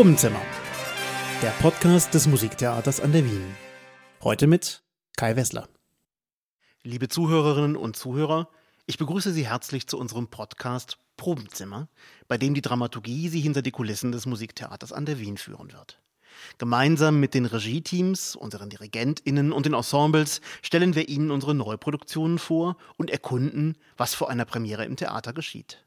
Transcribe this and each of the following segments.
Probenzimmer, der Podcast des Musiktheaters an der Wien. Heute mit Kai Wessler. Liebe Zuhörerinnen und Zuhörer, ich begrüße Sie herzlich zu unserem Podcast Probenzimmer, bei dem die Dramaturgie Sie hinter die Kulissen des Musiktheaters an der Wien führen wird. Gemeinsam mit den Regieteams, unseren DirigentInnen und den Ensembles stellen wir Ihnen unsere Neuproduktionen vor und erkunden, was vor einer Premiere im Theater geschieht.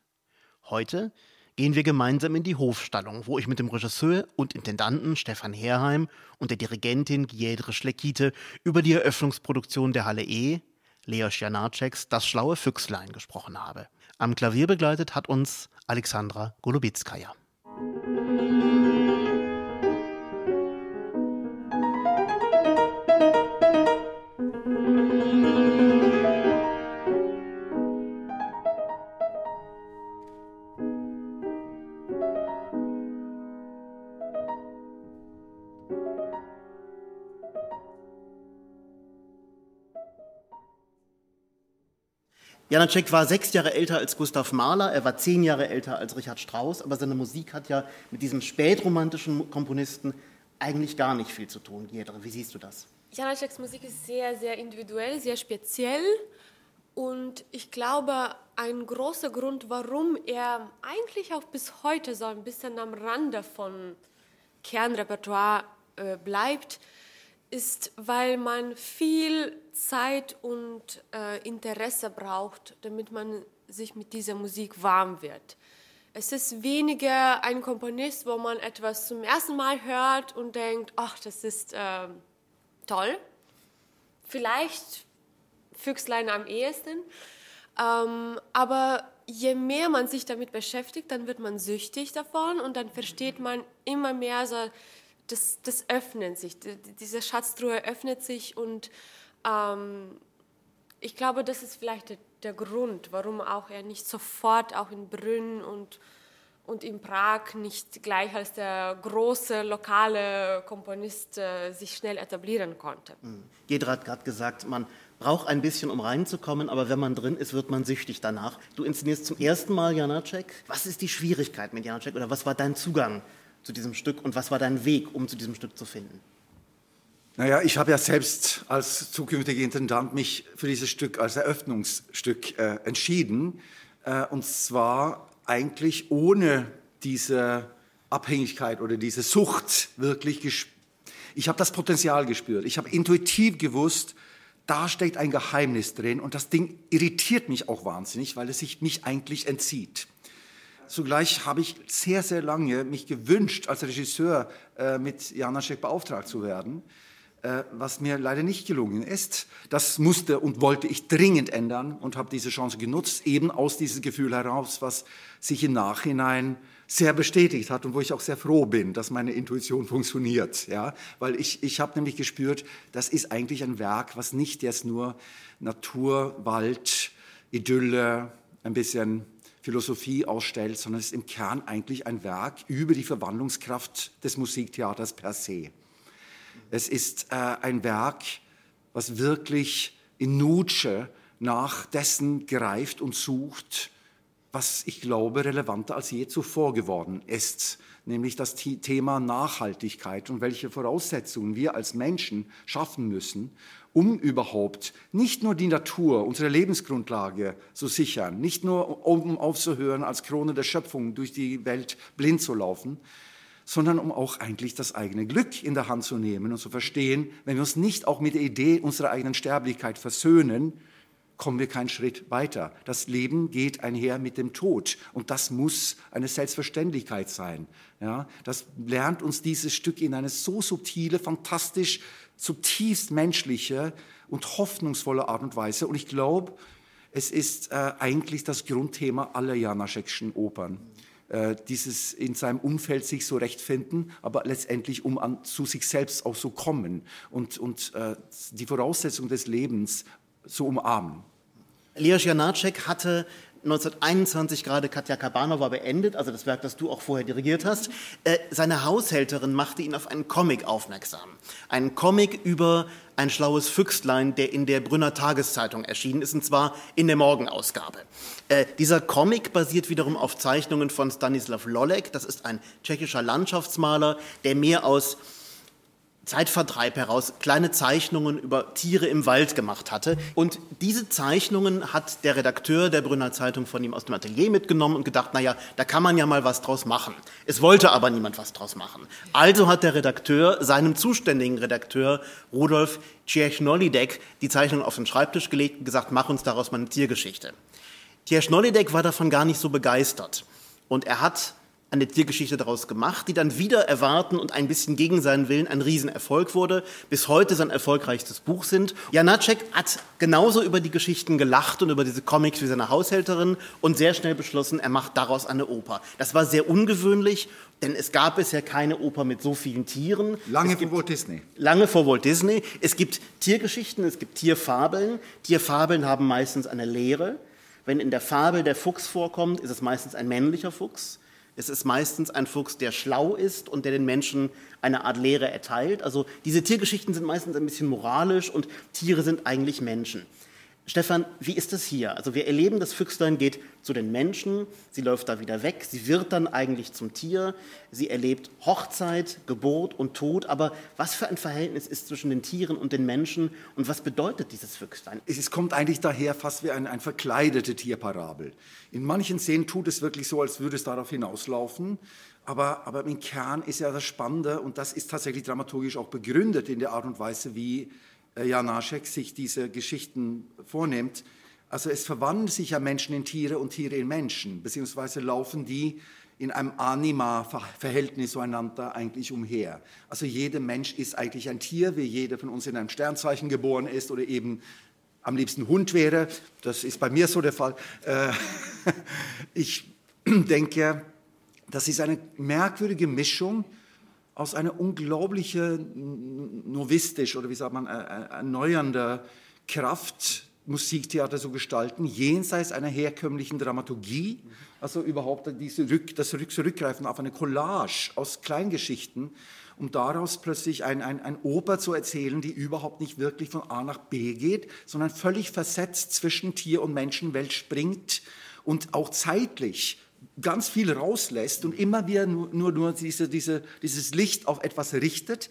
Heute gehen wir gemeinsam in die Hofstallung, wo ich mit dem Regisseur und Intendanten Stefan Herheim und der Dirigentin Giedre Schleckite über die Eröffnungsproduktion der Halle E, Leos Janaceks Das schlaue Füchslein gesprochen habe. Am Klavier begleitet hat uns Alexandra Golubitskaya. Janacek war sechs Jahre älter als Gustav Mahler, er war zehn Jahre älter als Richard Strauss, aber seine Musik hat ja mit diesem spätromantischen Komponisten eigentlich gar nicht viel zu tun. Giedre, wie siehst du das? Janaceks Musik ist sehr, sehr individuell, sehr speziell. Und ich glaube, ein großer Grund, warum er eigentlich auch bis heute so ein bisschen am Rande von Kernrepertoire äh, bleibt, ist, weil man viel Zeit und äh, Interesse braucht, damit man sich mit dieser Musik warm wird. Es ist weniger ein Komponist, wo man etwas zum ersten Mal hört und denkt, ach, das ist äh, toll. Vielleicht Füchslein am ehesten. Ähm, aber je mehr man sich damit beschäftigt, dann wird man süchtig davon und dann versteht man immer mehr so das, das öffnet sich, diese Schatztruhe öffnet sich und ähm, ich glaube, das ist vielleicht der, der, Grund, warum auch er nicht sofort auch in Brünn und, und in Prag nicht gleich als der große lokale Komponist äh, sich schnell etablieren konnte. Mhm. Gedra hat gerade gesagt, man braucht ein bisschen, um reinzukommen, aber wenn man drin ist, wird man süchtig danach. Du inszenierst zum ersten Mal Janacek. Was ist die Schwierigkeit mit Janacek oder was war dein Zugang zu diesem Stück und was war dein Weg, um zu diesem Stück zu finden? Naja, ich habe ja selbst als zukünftiger Intendant mich für dieses Stück als Eröffnungsstück äh, entschieden. Äh, und zwar eigentlich ohne diese Abhängigkeit oder diese Sucht wirklich gespürt. Ich habe das Potenzial gespürt. Ich habe intuitiv gewusst, da steckt ein Geheimnis drin und das Ding irritiert mich auch wahnsinnig, weil es sich mich eigentlich entzieht. Zugleich habe ich sehr, sehr lange mich gewünscht, als Regisseur äh, mit Janaschek beauftragt zu werden, äh, was mir leider nicht gelungen ist. Das musste und wollte ich dringend ändern und habe diese Chance genutzt, eben aus diesem Gefühl heraus, was sich im Nachhinein sehr bestätigt hat und wo ich auch sehr froh bin, dass meine Intuition funktioniert. Ja? Weil ich, ich habe nämlich gespürt, das ist eigentlich ein Werk, was nicht jetzt nur Natur, Wald, Idylle, ein bisschen Philosophie ausstellt, sondern es ist im Kern eigentlich ein Werk über die Verwandlungskraft des Musiktheaters per se. Es ist äh, ein Werk, was wirklich in Nutsche nach dessen greift und sucht, was ich glaube relevanter als je zuvor geworden ist, nämlich das Thema Nachhaltigkeit und welche Voraussetzungen wir als Menschen schaffen müssen, um überhaupt nicht nur die Natur, unsere Lebensgrundlage zu sichern, nicht nur um aufzuhören, als Krone der Schöpfung durch die Welt blind zu laufen, sondern um auch eigentlich das eigene Glück in der Hand zu nehmen und zu verstehen, wenn wir uns nicht auch mit der Idee unserer eigenen Sterblichkeit versöhnen, kommen wir keinen Schritt weiter. Das Leben geht einher mit dem Tod und das muss eine Selbstverständlichkeit sein. Ja, das lernt uns dieses Stück in eine so subtile, fantastisch, zutiefst menschliche und hoffnungsvolle Art und Weise. Und ich glaube, es ist äh, eigentlich das Grundthema aller Janaschekschen Opern. Äh, dieses in seinem Umfeld sich so rechtfinden, aber letztendlich um an, zu sich selbst auch so kommen und, und äh, die Voraussetzung des Lebens zu umarmen. Leos Janacek hatte 1921 gerade Katja Kabanova beendet, also das Werk, das du auch vorher dirigiert hast. Äh, seine Haushälterin machte ihn auf einen Comic aufmerksam. Einen Comic über ein schlaues Füchslein, der in der Brünner Tageszeitung erschienen ist, und zwar in der Morgenausgabe. Äh, dieser Comic basiert wiederum auf Zeichnungen von Stanislav Lolek. Das ist ein tschechischer Landschaftsmaler, der mehr aus Zeitvertreib heraus kleine Zeichnungen über Tiere im Wald gemacht hatte. Und diese Zeichnungen hat der Redakteur der Brünner Zeitung von ihm aus dem Atelier mitgenommen und gedacht, naja, da kann man ja mal was draus machen. Es wollte aber niemand was draus machen. Also hat der Redakteur seinem zuständigen Redakteur Rudolf Tschernolidek die Zeichnung auf den Schreibtisch gelegt und gesagt, mach uns daraus mal eine Tiergeschichte. Tschernolidek war davon gar nicht so begeistert. Und er hat eine Tiergeschichte daraus gemacht, die dann wieder erwarten und ein bisschen gegen seinen Willen ein Riesenerfolg wurde, bis heute sein erfolgreichstes Buch sind. Janacek hat genauso über die Geschichten gelacht und über diese Comics wie seine Haushälterin und sehr schnell beschlossen, er macht daraus eine Oper. Das war sehr ungewöhnlich, denn es gab bisher keine Oper mit so vielen Tieren. Lange vor Walt Disney. Lange vor Walt Disney. Es gibt Tiergeschichten, es gibt Tierfabeln. Tierfabeln haben meistens eine Lehre. Wenn in der Fabel der Fuchs vorkommt, ist es meistens ein männlicher Fuchs. Es ist meistens ein Fuchs, der schlau ist und der den Menschen eine Art Lehre erteilt. Also diese Tiergeschichten sind meistens ein bisschen moralisch und Tiere sind eigentlich Menschen. Stefan, wie ist das hier? Also wir erleben, das Füchslein geht zu den Menschen, sie läuft da wieder weg, sie wird dann eigentlich zum Tier, sie erlebt Hochzeit, Geburt und Tod, aber was für ein Verhältnis ist zwischen den Tieren und den Menschen und was bedeutet dieses Füchslein? Es kommt eigentlich daher fast wie ein, ein verkleidete Tierparabel. In manchen Szenen tut es wirklich so, als würde es darauf hinauslaufen, aber, aber im Kern ist ja das Spannende und das ist tatsächlich dramaturgisch auch begründet in der Art und Weise, wie Janaschek sich diese Geschichten vornimmt. Also es verwandeln sich ja Menschen in Tiere und Tiere in Menschen, beziehungsweise laufen die in einem Anima-Verhältnis zueinander eigentlich umher. Also jeder Mensch ist eigentlich ein Tier, wie jeder von uns in einem Sternzeichen geboren ist oder eben am liebsten Hund wäre. Das ist bei mir so der Fall. Äh, ich denke, das ist eine merkwürdige Mischung aus einer unglaublichen novistisch oder wie sagt man, äh, äh, erneuernder Kraft Musiktheater so gestalten, jenseits einer herkömmlichen Dramaturgie, also überhaupt diese Rück, das Zurückgreifen auf eine Collage aus Kleingeschichten, um daraus plötzlich ein, ein, ein Oper zu erzählen, die überhaupt nicht wirklich von A nach B geht, sondern völlig versetzt zwischen Tier- und Menschenwelt springt und auch zeitlich ganz viel rauslässt und immer wieder nur, nur, nur diese, diese, dieses Licht auf etwas richtet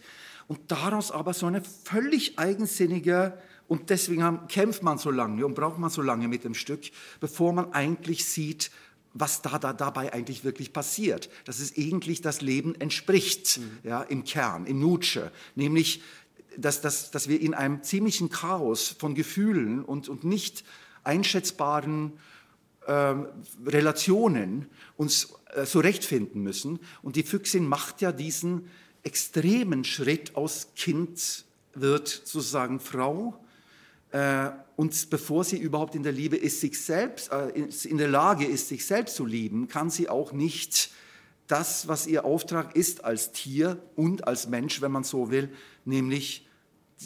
und daraus aber so eine völlig eigensinnige und deswegen haben, kämpft man so lange und braucht man so lange mit dem Stück, bevor man eigentlich sieht, was da, da dabei eigentlich wirklich passiert. Dass es eigentlich das Leben entspricht, mhm. ja, im Kern, im Nutsche. Nämlich, dass, dass, dass wir in einem ziemlichen Chaos von Gefühlen und, und nicht einschätzbaren ähm, Relationen uns äh, zurechtfinden müssen. Und die Füchsin macht ja diesen extremen Schritt aus Kind wird sozusagen Frau. Äh, und bevor sie überhaupt in der Liebe ist, sich selbst, äh, in der Lage ist, sich selbst zu lieben, kann sie auch nicht das, was ihr Auftrag ist als Tier und als Mensch, wenn man so will, nämlich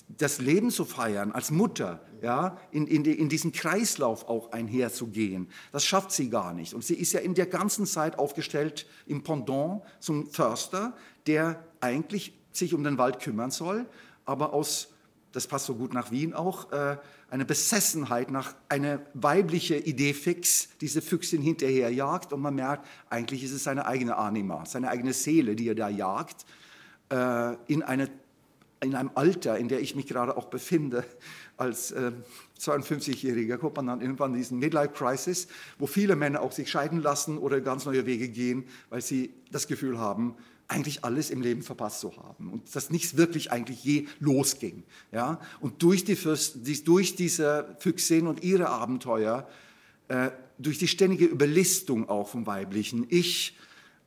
das Leben zu feiern, als Mutter, ja, in, in, in diesen Kreislauf auch einherzugehen. Das schafft sie gar nicht. Und sie ist ja in der ganzen Zeit aufgestellt im Pendant zum Förster, der eigentlich sich um den Wald kümmern soll, aber aus, das passt so gut nach Wien auch, äh, eine Besessenheit nach einer weiblichen Idee fix, diese Füchsin hinterherjagt und man merkt, eigentlich ist es seine eigene Anima, seine eigene Seele, die er da jagt, äh, in eine in einem Alter, in der ich mich gerade auch befinde, als äh, 52-Jähriger, kommt man dann irgendwann in diesen Midlife-Crisis, wo viele Männer auch sich scheiden lassen oder ganz neue Wege gehen, weil sie das Gefühl haben, eigentlich alles im Leben verpasst zu haben und dass nichts wirklich eigentlich je losging. Ja? Und durch, die Fürst, durch diese Füchsin und ihre Abenteuer, äh, durch die ständige Überlistung auch vom weiblichen Ich,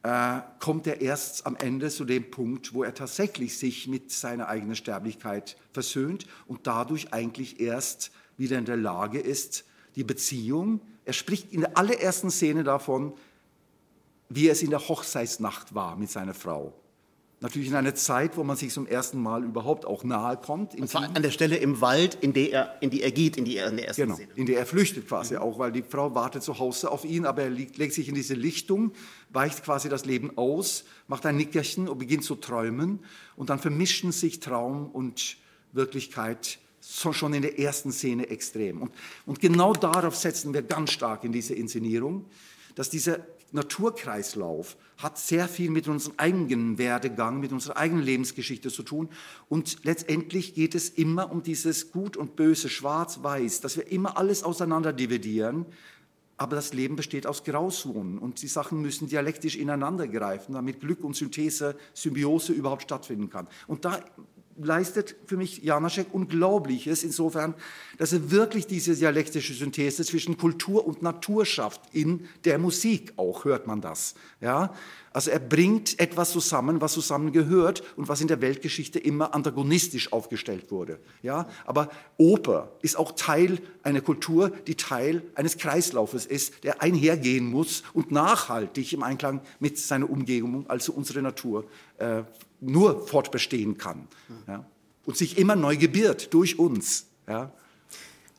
äh, kommt er erst am Ende zu dem Punkt, wo er tatsächlich sich mit seiner eigenen Sterblichkeit versöhnt und dadurch eigentlich erst wieder in der Lage ist, die Beziehung, er spricht in der allerersten Szene davon, wie es in der Hochzeitsnacht war mit seiner Frau. Natürlich in einer Zeit, wo man sich zum ersten Mal überhaupt auch nahe kommt. An der Stelle im Wald, in, der er, in die er geht, in, die er, in der ersten genau, Szene. in der er flüchtet quasi mhm. auch, weil die Frau wartet zu Hause auf ihn, aber er legt, legt sich in diese Lichtung, weicht quasi das Leben aus, macht ein Nickerchen und beginnt zu träumen. Und dann vermischen sich Traum und Wirklichkeit schon in der ersten Szene extrem. Und, und genau darauf setzen wir ganz stark in diese Inszenierung, dass dieser Naturkreislauf hat sehr viel mit unserem eigenen Werdegang, mit unserer eigenen Lebensgeschichte zu tun. Und letztendlich geht es immer um dieses Gut und Böse, Schwarz-Weiß, dass wir immer alles auseinander dividieren. Aber das Leben besteht aus Grauzonen und die Sachen müssen dialektisch ineinander greifen, damit Glück und Synthese, Symbiose überhaupt stattfinden kann. Und da leistet für mich Janaschek Unglaubliches, insofern, dass er wirklich diese dialektische Synthese zwischen Kultur und Natur schafft. In der Musik auch hört man das. Ja? Also er bringt etwas zusammen, was zusammengehört und was in der Weltgeschichte immer antagonistisch aufgestellt wurde. Ja? Aber Oper ist auch Teil einer Kultur, die Teil eines Kreislaufes ist, der einhergehen muss und nachhaltig im Einklang mit seiner Umgebung, also unsere Natur, äh, nur fortbestehen kann. Ja? Und sich immer neu gebiert durch uns. Ja?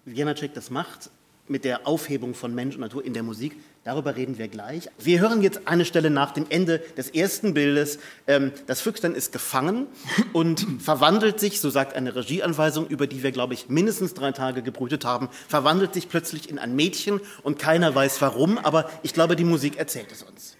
Janacek das macht mit der Aufhebung von Mensch und Natur in der Musik, darüber reden wir gleich. Wir hören jetzt eine Stelle nach dem Ende des ersten Bildes. Ähm, das Füchstern ist gefangen und verwandelt sich, so sagt eine Regieanweisung, über die wir, glaube ich, mindestens drei Tage gebrütet haben, verwandelt sich plötzlich in ein Mädchen und keiner weiß warum, aber ich glaube, die Musik erzählt es uns.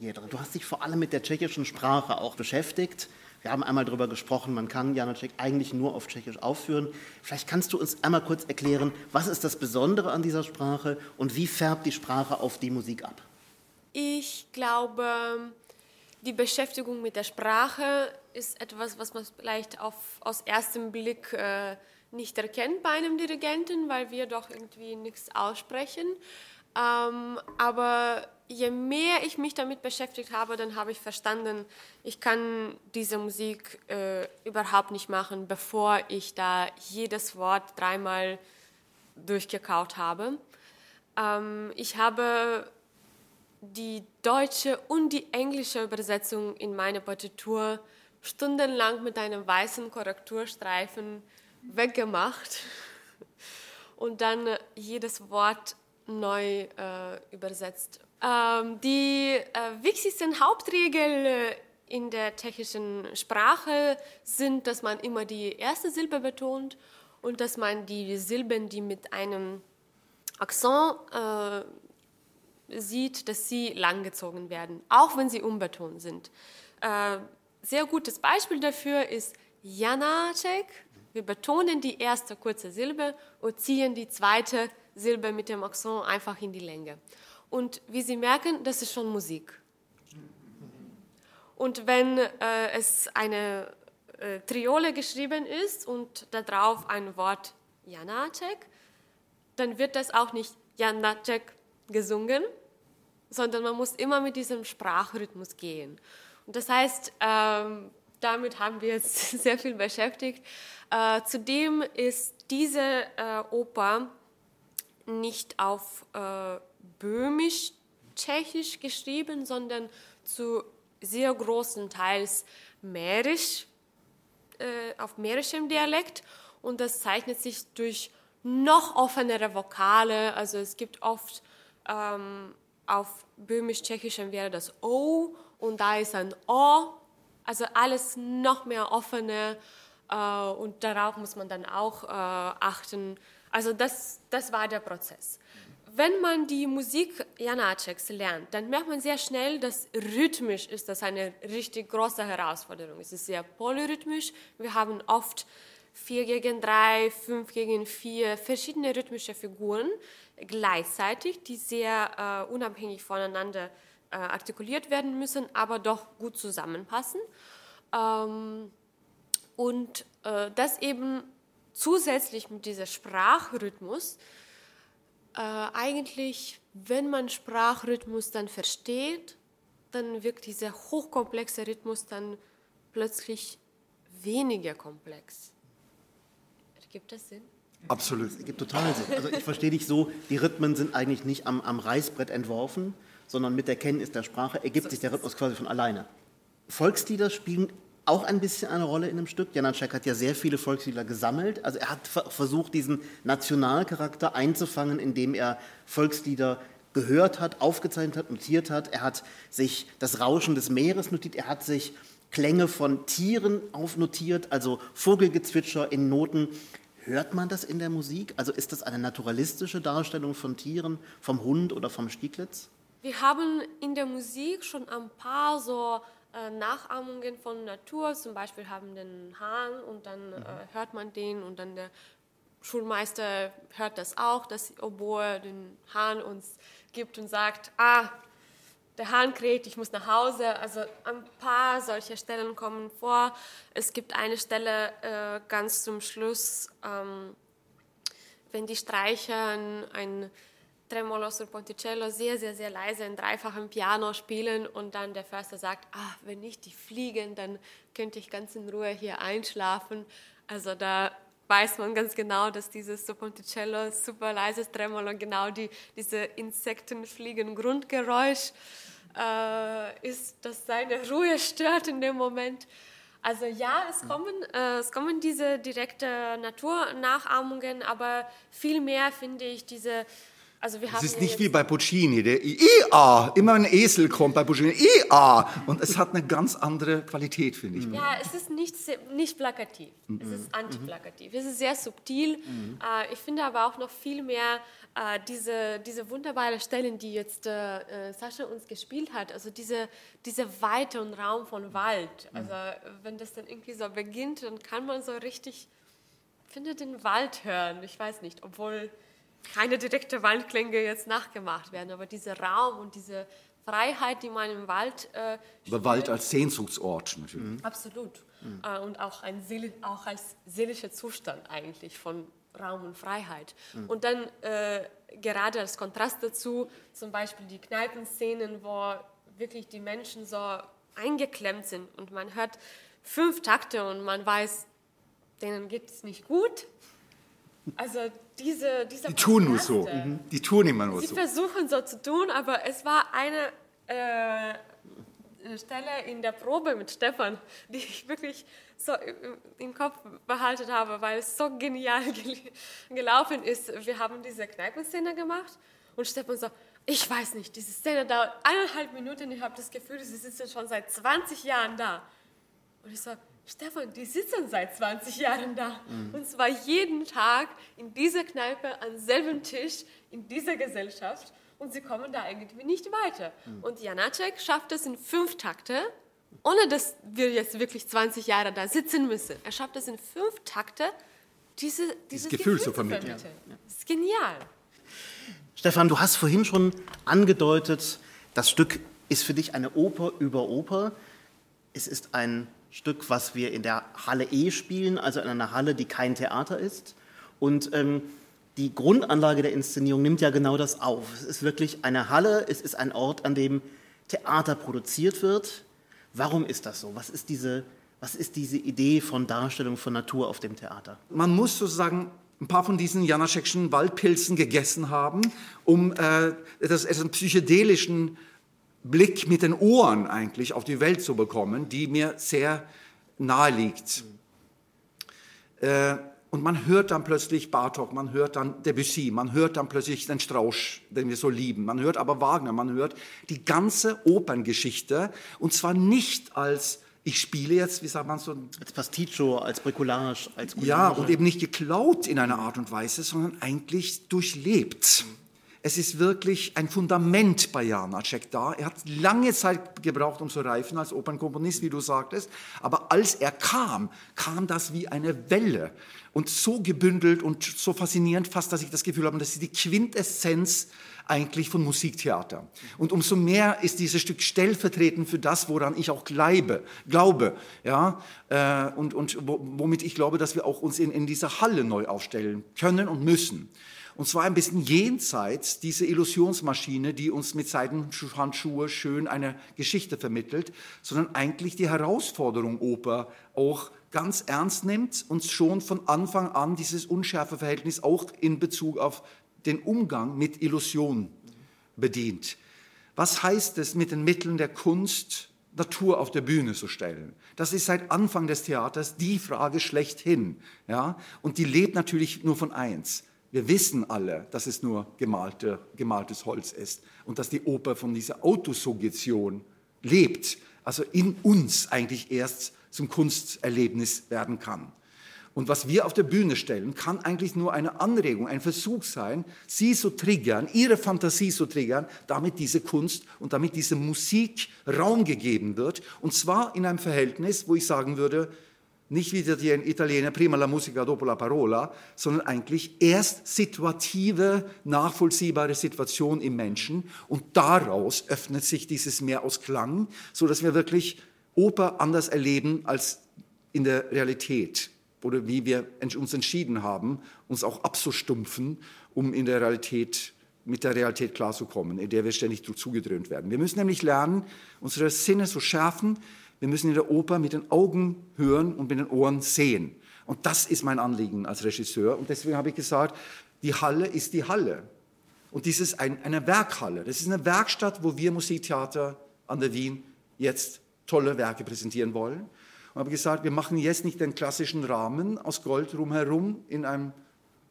Du hast dich vor allem mit der tschechischen Sprache auch beschäftigt. Wir haben einmal darüber gesprochen, man kann Janacek eigentlich nur auf Tschechisch aufführen. Vielleicht kannst du uns einmal kurz erklären, was ist das Besondere an dieser Sprache und wie färbt die Sprache auf die Musik ab? Ich glaube, die Beschäftigung mit der Sprache ist etwas, was man vielleicht auf, aus erstem Blick äh, nicht erkennt bei einem Dirigenten, weil wir doch irgendwie nichts aussprechen. Ähm, aber je mehr ich mich damit beschäftigt habe, dann habe ich verstanden, ich kann diese Musik äh, überhaupt nicht machen, bevor ich da jedes Wort dreimal durchgekaut habe. Ähm, ich habe die deutsche und die englische Übersetzung in meine Partitur stundenlang mit einem weißen Korrekturstreifen weggemacht und dann jedes Wort neu äh, übersetzt. Ähm, die äh, wichtigsten Hauptregeln äh, in der tschechischen Sprache sind, dass man immer die erste Silbe betont und dass man die Silben, die mit einem Akzent äh, sieht, dass sie langgezogen werden, auch wenn sie unbetont sind. Äh, sehr gutes Beispiel dafür ist Janacek. Wir betonen die erste kurze Silbe und ziehen die zweite Silbe mit dem Akzent einfach in die Länge. Und wie Sie merken, das ist schon Musik. Und wenn äh, es eine äh, Triole geschrieben ist und darauf ein Wort Janacek, dann wird das auch nicht Janacek gesungen, sondern man muss immer mit diesem Sprachrhythmus gehen. Und das heißt, ähm, damit haben wir jetzt sehr viel beschäftigt. Äh, zudem ist diese äh, Oper nicht auf äh, böhmisch-tschechisch geschrieben, sondern zu sehr großen Teils mährisch, äh, auf mährischem Dialekt. Und das zeichnet sich durch noch offenere Vokale. Also es gibt oft ähm, auf böhmisch-tschechischem wäre das O und da ist ein O. Also alles noch mehr offene äh, und darauf muss man dann auch äh, achten. Also das, das war der Prozess. Wenn man die Musik Janaceks lernt, dann merkt man sehr schnell, dass rhythmisch ist das eine richtig große Herausforderung. Es ist sehr polyrhythmisch. Wir haben oft 4 gegen 3, 5 gegen 4 verschiedene rhythmische Figuren gleichzeitig, die sehr äh, unabhängig voneinander äh, artikuliert werden müssen, aber doch gut zusammenpassen. Ähm, und äh, das eben zusätzlich mit diesem Sprachrhythmus, eigentlich, wenn man Sprachrhythmus dann versteht, dann wirkt dieser hochkomplexe Rhythmus dann plötzlich weniger komplex. Ergibt das Sinn? Absolut. Es gibt total Sinn. Also ich verstehe dich so, die Rhythmen sind eigentlich nicht am, am Reißbrett entworfen, sondern mit der Kenntnis der Sprache ergibt sich der Rhythmus quasi von alleine. Volkslieder spielen auch ein bisschen eine Rolle in dem Stück. Janacek hat ja sehr viele Volkslieder gesammelt. Also er hat versucht, diesen Nationalcharakter einzufangen, indem er Volkslieder gehört hat, aufgezeichnet hat, notiert hat. Er hat sich das Rauschen des Meeres notiert. Er hat sich Klänge von Tieren aufnotiert, also Vogelgezwitscher in Noten. Hört man das in der Musik? Also ist das eine naturalistische Darstellung von Tieren, vom Hund oder vom Stieglitz? Wir haben in der Musik schon ein paar so äh, Nachahmungen von Natur. Zum Beispiel haben den Hahn und dann äh, mhm. hört man den und dann der Schulmeister hört das auch, dass Oboe den Hahn uns gibt und sagt, ah, der Hahn kräht, ich muss nach Hause. Also ein paar solcher Stellen kommen vor. Es gibt eine Stelle äh, ganz zum Schluss, ähm, wenn die Streicher ein, ein Tremolo sul Ponticello sehr, sehr, sehr leise in dreifachem Piano spielen und dann der Förster sagt, ah, wenn nicht die fliegen, dann könnte ich ganz in Ruhe hier einschlafen. Also da weiß man ganz genau, dass dieses so Ponticello super leises Tremolo genau die, diese Insektenfliegen-Grundgeräusch äh, ist, das seine Ruhe stört in dem Moment. Also ja, es kommen, äh, es kommen diese direkte Naturnachahmungen, aber viel mehr finde ich diese also wir haben es ist nicht wie bei Puccini, der IA, immer ein Esel kommt bei Puccini, IA. Und es hat eine ganz andere Qualität, finde ich. Ja, es ist nicht, nicht plakativ, mhm. es ist antiplakativ, es ist sehr subtil. Mhm. Äh, ich finde aber auch noch viel mehr äh, diese, diese wunderbare Stellen, die jetzt äh, Sascha uns gespielt hat, also diese, diese Weite und Raum von Wald. Mhm. Also wenn das dann irgendwie so beginnt, dann kann man so richtig, finde den Wald hören. Ich weiß nicht, obwohl keine direkte Waldklänge jetzt nachgemacht werden, aber dieser Raum und diese Freiheit, die man im Wald äh, Aber Wald als Sehnsuchtsort natürlich. Mhm. Absolut. Mhm. Äh, und auch, ein Seele, auch als seelischer Zustand eigentlich von Raum und Freiheit. Mhm. Und dann äh, gerade als Kontrast dazu zum Beispiel die Kneipenszenen, wo wirklich die Menschen so eingeklemmt sind und man hört fünf Takte und man weiß, denen geht es nicht gut. Also diese, dieser Die tun nur so. Mhm. Die tun immer nur Sie so. Sie versuchen so zu tun, aber es war eine äh, Stelle in der Probe mit Stefan, die ich wirklich so im Kopf behalten habe, weil es so genial gel gelaufen ist. Wir haben diese Kneipenszene gemacht und Stefan so, ich weiß nicht, diese Szene dauert eineinhalb Minuten, ich habe das Gefühl, sie sitzen schon seit 20 Jahren da. Und ich so, Stefan, die sitzen seit 20 Jahren da. Mhm. Und zwar jeden Tag in dieser Kneipe, am selben Tisch, in dieser Gesellschaft. Und sie kommen da irgendwie nicht weiter. Mhm. Und Janacek schafft es in fünf Takte, ohne dass wir jetzt wirklich 20 Jahre da sitzen müssen. Er schafft es in fünf Takte, diese, dieses, dieses Gefühl, Gefühl, zu vermitteln. vermitteln. Ja. Das ist genial. Stefan, du hast vorhin schon angedeutet, das Stück ist für dich eine Oper über Oper es ist ein Stück, was wir in der Halle E spielen, also in einer Halle, die kein Theater ist. Und ähm, die Grundanlage der Inszenierung nimmt ja genau das auf. Es ist wirklich eine Halle, es ist ein Ort, an dem Theater produziert wird. Warum ist das so? Was ist diese, was ist diese Idee von Darstellung von Natur auf dem Theater? Man muss sozusagen ein paar von diesen Janaschekschen Waldpilzen gegessen haben, um äh, das, einen psychedelischen Blick mit den Ohren eigentlich auf die Welt zu bekommen, die mir sehr nahe liegt. Äh, und man hört dann plötzlich Bartok, man hört dann Debussy, man hört dann plötzlich den Strausch, den wir so lieben. Man hört aber Wagner, man hört die ganze Operngeschichte und zwar nicht als ich spiele jetzt, wie sagt man so? Als Pasticcio, als Bricolage, als Kultur. Ja, und eben nicht geklaut in einer Art und Weise, sondern eigentlich durchlebt. Es ist wirklich ein Fundament bei Janacek da. Er hat lange Zeit gebraucht, um zu reifen als Opernkomponist, wie du sagtest. Aber als er kam, kam das wie eine Welle. Und so gebündelt und so faszinierend fast, dass ich das Gefühl habe, das ist die Quintessenz eigentlich von Musiktheater. Und umso mehr ist dieses Stück stellvertretend für das, woran ich auch glaube, glaube ja, äh, und, und womit ich glaube, dass wir auch uns in, in dieser Halle neu aufstellen können und müssen. Und zwar ein bisschen jenseits diese Illusionsmaschine, die uns mit Seidenhandschuhe schön eine Geschichte vermittelt, sondern eigentlich die Herausforderung Oper auch ganz ernst nimmt und schon von Anfang an dieses unschärfe Verhältnis auch in Bezug auf den Umgang mit Illusion bedient. Was heißt es, mit den Mitteln der Kunst Natur auf der Bühne zu stellen? Das ist seit Anfang des Theaters die Frage schlechthin. Ja? Und die lebt natürlich nur von eins, wir wissen alle, dass es nur gemalte, gemaltes Holz ist und dass die Oper von dieser Autosuggestion lebt, also in uns eigentlich erst zum Kunsterlebnis werden kann. Und was wir auf der Bühne stellen, kann eigentlich nur eine Anregung, ein Versuch sein, sie zu triggern, ihre Fantasie zu triggern, damit diese Kunst und damit diese Musik Raum gegeben wird. Und zwar in einem Verhältnis, wo ich sagen würde, nicht wie der Italiener, prima la musica dopo la parola, sondern eigentlich erst situative, nachvollziehbare Situation im Menschen und daraus öffnet sich dieses Meer aus Klang, so dass wir wirklich Oper anders erleben als in der Realität oder wie wir uns entschieden haben, uns auch abzustumpfen, um in der Realität mit der Realität klarzukommen, in der wir ständig zugedröhnt werden. Wir müssen nämlich lernen, unsere Sinne zu schärfen, wir müssen in der Oper mit den Augen hören und mit den Ohren sehen. Und das ist mein Anliegen als Regisseur. Und deswegen habe ich gesagt, die Halle ist die Halle. Und dies ist ein, eine Werkhalle. Das ist eine Werkstatt, wo wir Musiktheater an der Wien jetzt tolle Werke präsentieren wollen. Und habe gesagt, wir machen jetzt nicht den klassischen Rahmen aus Gold rumherum in einem,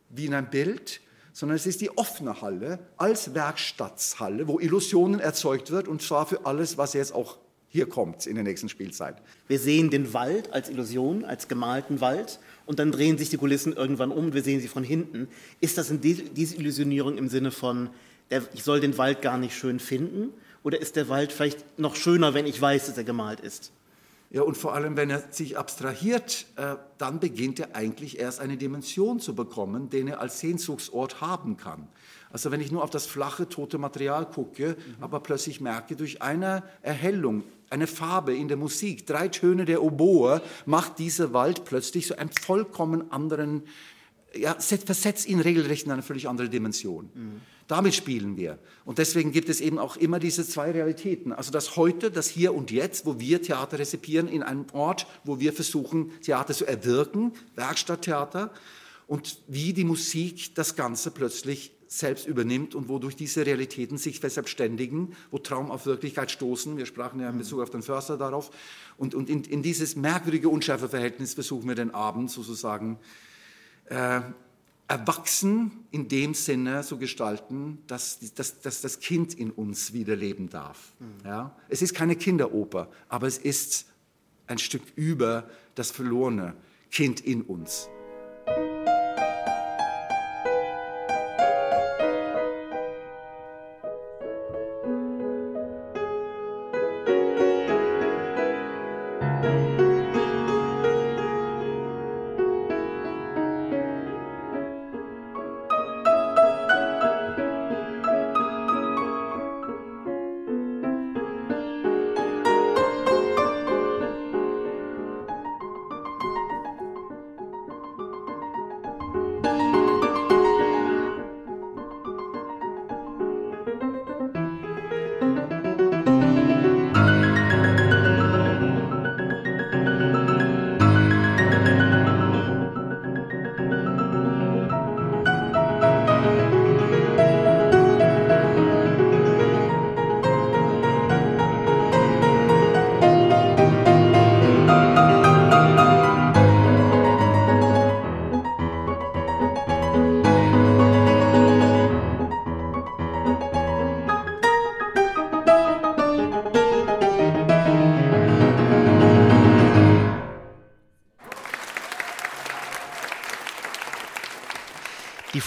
wie in einem Bild, sondern es ist die offene Halle als Werkstattshalle, wo Illusionen erzeugt wird und zwar für alles, was jetzt auch hier kommt in der nächsten Spielzeit. Wir sehen den Wald als Illusion, als gemalten Wald und dann drehen sich die Kulissen irgendwann um und wir sehen sie von hinten. Ist das diese Illusionierung im Sinne von, der, ich soll den Wald gar nicht schön finden? Oder ist der Wald vielleicht noch schöner, wenn ich weiß, dass er gemalt ist? Ja, und vor allem, wenn er sich abstrahiert, äh, dann beginnt er eigentlich erst eine Dimension zu bekommen, den er als Sehnsuchtsort haben kann. Also wenn ich nur auf das flache, tote Material gucke, mhm. aber plötzlich merke, durch eine Erhellung, eine Farbe in der Musik, drei Töne der Oboe, macht dieser Wald plötzlich so einen vollkommen anderen, ja, versetzt ihn regelrecht in eine völlig andere Dimension. Mhm. Damit spielen wir. Und deswegen gibt es eben auch immer diese zwei Realitäten. Also das Heute, das Hier und Jetzt, wo wir Theater rezipieren in einem Ort, wo wir versuchen, Theater zu erwirken, Werkstatttheater, und wie die Musik das Ganze plötzlich selbst übernimmt und wodurch diese Realitäten sich verselbstständigen, wo Traum auf Wirklichkeit stoßen. Wir sprachen ja in Bezug auf den Förster darauf. Und, und in, in dieses merkwürdige Unschärfeverhältnis versuchen wir den Abend sozusagen äh, erwachsen in dem Sinne zu gestalten, dass, dass, dass das Kind in uns wieder leben darf. Mhm. Ja? Es ist keine Kinderoper, aber es ist ein Stück über das verlorene Kind in uns.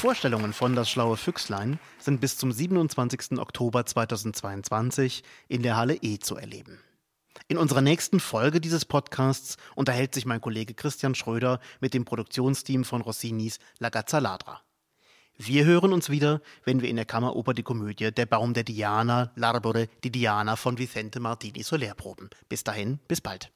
Vorstellungen von Das schlaue Füchslein sind bis zum 27. Oktober 2022 in der Halle E zu erleben. In unserer nächsten Folge dieses Podcasts unterhält sich mein Kollege Christian Schröder mit dem Produktionsteam von Rossinis La Gazza Ladra. Wir hören uns wieder, wenn wir in der Kammeroper die Komödie Der Baum der Diana, L'Arbore di Diana von Vicente Martini Soler proben. Bis dahin, bis bald.